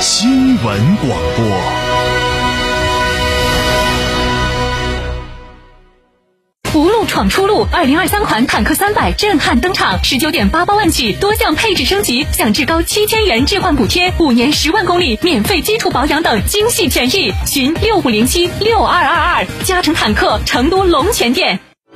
新闻广播。福禄闯出路，二零二三款坦克三百震撼登场，十九点八八万起，多项配置升级，享至高七千元置换补贴，五年十万公里免费基础保养等精细权益。寻六五零七六二二二，嘉诚坦克成都龙泉店。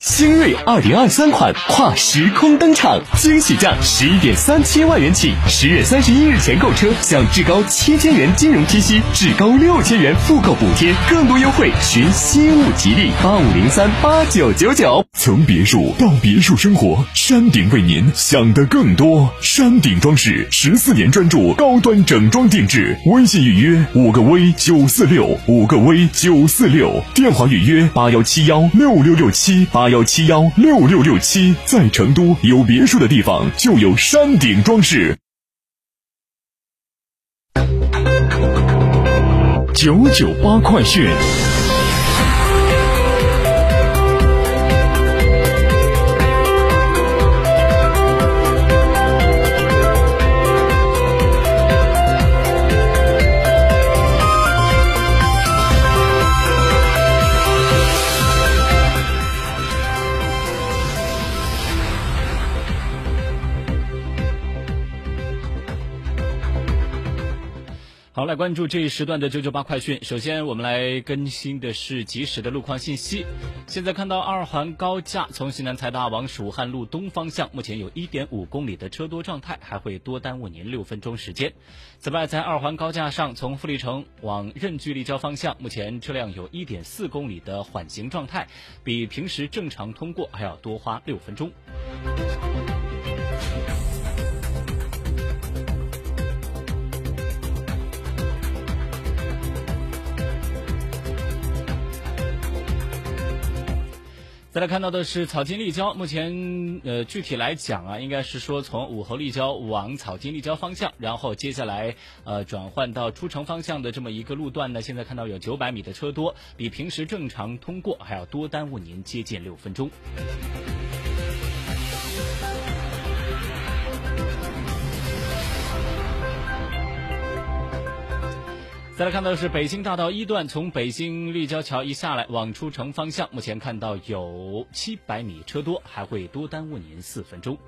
新锐二零二三款跨时空登场，惊喜价十一点三七万元起，十月三十一日前购车享至高七千元金融贴息，至高六千元复购补贴，更多优惠寻西物吉利八五零三八九九九。从别墅到别墅生活，山顶为您想的更多。山顶装饰十四年专注高端整装定制，微信预约五个 V 九四六五个 V 九四六，电话预约八幺七幺六六六七八幺七幺六六六七。在成都有别墅的地方就有山顶装饰。九九八快讯。好，来关注这一时段的九九八快讯。首先，我们来更新的是即时的路况信息。现在看到二环高架从西南财大往蜀汉路东方向，目前有一点五公里的车多状态，还会多耽误您六分钟时间。此外，在二环高架上从富力城往任距立交方向，目前车辆有一点四公里的缓行状态，比平时正常通过还要多花六分钟。再来看到的是草金立交，目前呃具体来讲啊，应该是说从武侯立交往草金立交方向，然后接下来呃转换到出城方向的这么一个路段呢，现在看到有九百米的车多，比平时正常通过还要多耽误您接近六分钟。再来看到的是北京大道一段，从北京立交桥一下来往出城方向，目前看到有七百米车多，还会多耽误您四分钟。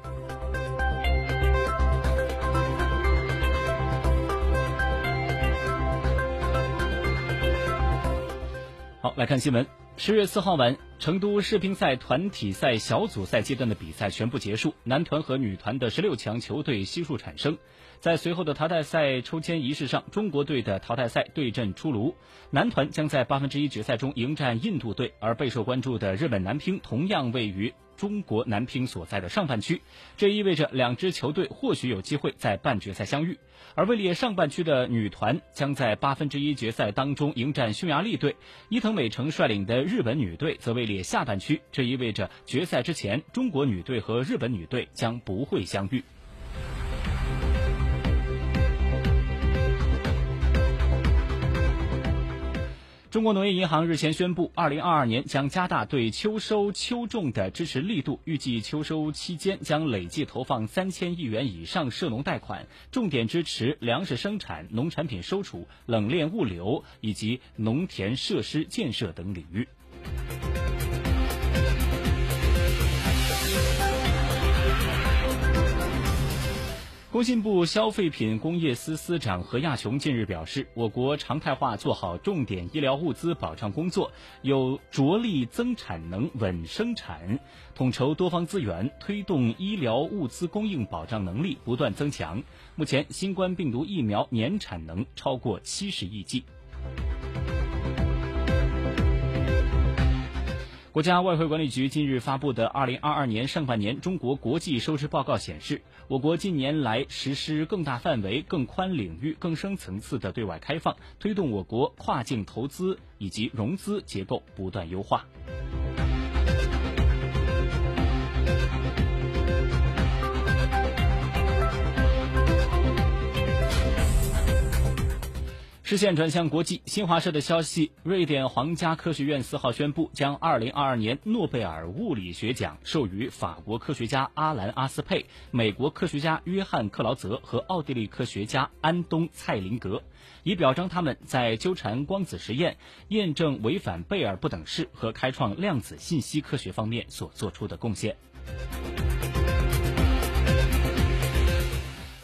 好，来看新闻。十月四号晚，成都世乒赛团体赛小组赛阶段的比赛全部结束，男团和女团的十六强球队悉数产生。在随后的淘汰赛抽签仪式上，中国队的淘汰赛对阵出炉，男团将在八分之一决赛中迎战印度队，而备受关注的日本男乒同样位于中国男乒所在的上半区，这意味着两支球队或许有机会在半决赛相遇。而位列上半区的女团将在八分之一决赛当中迎战匈牙利队，伊藤美诚率领的日本女队则位列下半区，这意味着决赛之前，中国女队和日本女队将不会相遇。中国农业银行日前宣布，二零二二年将加大对秋收秋种的支持力度，预计秋收期间将累计投放三千亿元以上涉农贷款，重点支持粮食生产、农产品收储、冷链物流以及农田设施建设等领域。工信部消费品工业司司长何亚雄近日表示，我国常态化做好重点医疗物资保障工作，有着力增产能、稳生产，统筹多方资源，推动医疗物资供应保障能力不断增强。目前，新冠病毒疫苗年产能超过七十亿剂。国家外汇管理局近日发布的《二零二二年上半年中国国际收支报告》显示，我国近年来实施更大范围、更宽领域、更深层次的对外开放，推动我国跨境投资以及融资结构不断优化。视线转向国际，新华社的消息：瑞典皇家科学院四号宣布，将2022年诺贝尔物理学奖授予法国科学家阿兰·阿斯佩、美国科学家约翰·克劳泽和奥地利科学家安东·蔡林格，以表彰他们在纠缠光子实验、验证违反贝尔不等式和开创量子信息科学方面所做出的贡献。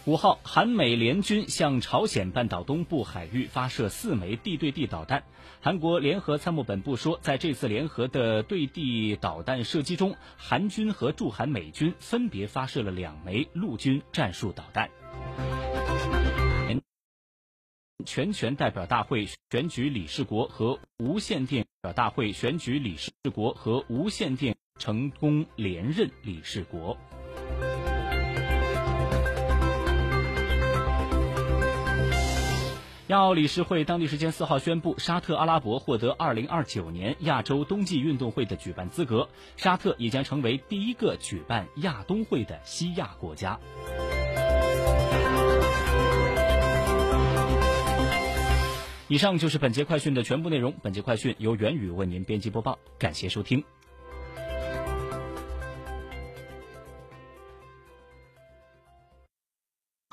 五号，韩美联军向朝鲜半岛东部海域发射四枚地对地导弹。韩国联合参谋本部说，在这次联合的对地导弹射击中，韩军和驻韩美军分别发射了两枚陆军战术导弹。全权代表大会选举理事国和无线电表大会选举理事国和无线电成功连任理事国。亚奥理事会当地时间四号宣布，沙特阿拉伯获得二零二九年亚洲冬季运动会的举办资格，沙特也将成为第一个举办亚冬会的西亚国家。以上就是本节快讯的全部内容。本节快讯由元宇为您编辑播报，感谢收听。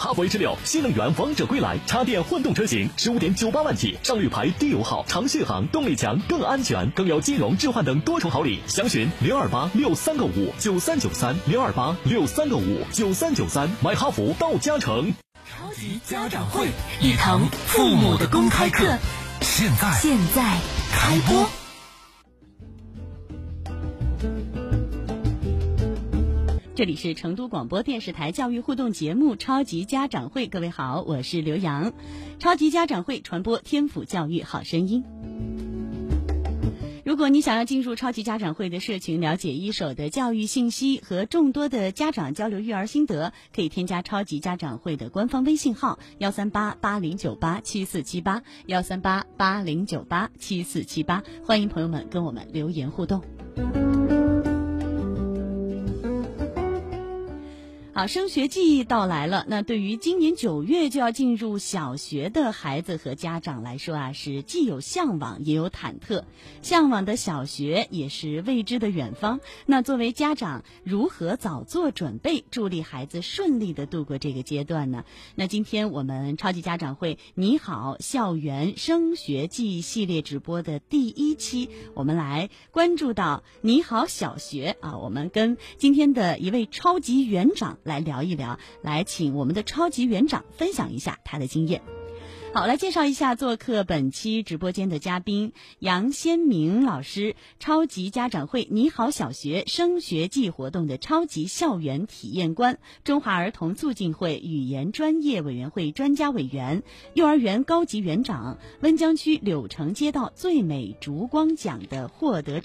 哈弗 H 六新能源王者归来，插电混动车型十五点九八万起，上绿牌，低油耗，长续航，动力强，更安全，更有金融置换等多重好礼。详询零二八六三个五九三九三零二八六三个五九三九三，买哈弗到嘉诚。超级家长会，一堂父母的公开课，现在现在开播。这里是成都广播电视台教育互动节目《超级家长会》，各位好，我是刘洋。超级家长会传播天府教育好声音。如果你想要进入超级家长会的社群，了解一手的教育信息和众多的家长交流育儿心得，可以添加超级家长会的官方微信号幺三八八零九八七四七八幺三八八零九八七四七八，欢迎朋友们跟我们留言互动。好，升学季到来了。那对于今年九月就要进入小学的孩子和家长来说啊，是既有向往也有忐忑。向往的小学也是未知的远方。那作为家长，如何早做准备，助力孩子顺利的度过这个阶段呢？那今天我们超级家长会“你好，校园升学季”系列直播的第一期，我们来关注到“你好，小学”啊，我们跟今天的一位超级园长。来聊一聊，来请我们的超级园长分享一下他的经验。好，来介绍一下做客本期直播间的嘉宾杨先明老师，超级家长会“你好小学”升学季活动的超级校园体验官，中华儿童促进会语言专业委员会专家委员，幼儿园高级园长，温江区柳城街道最美烛光奖的获得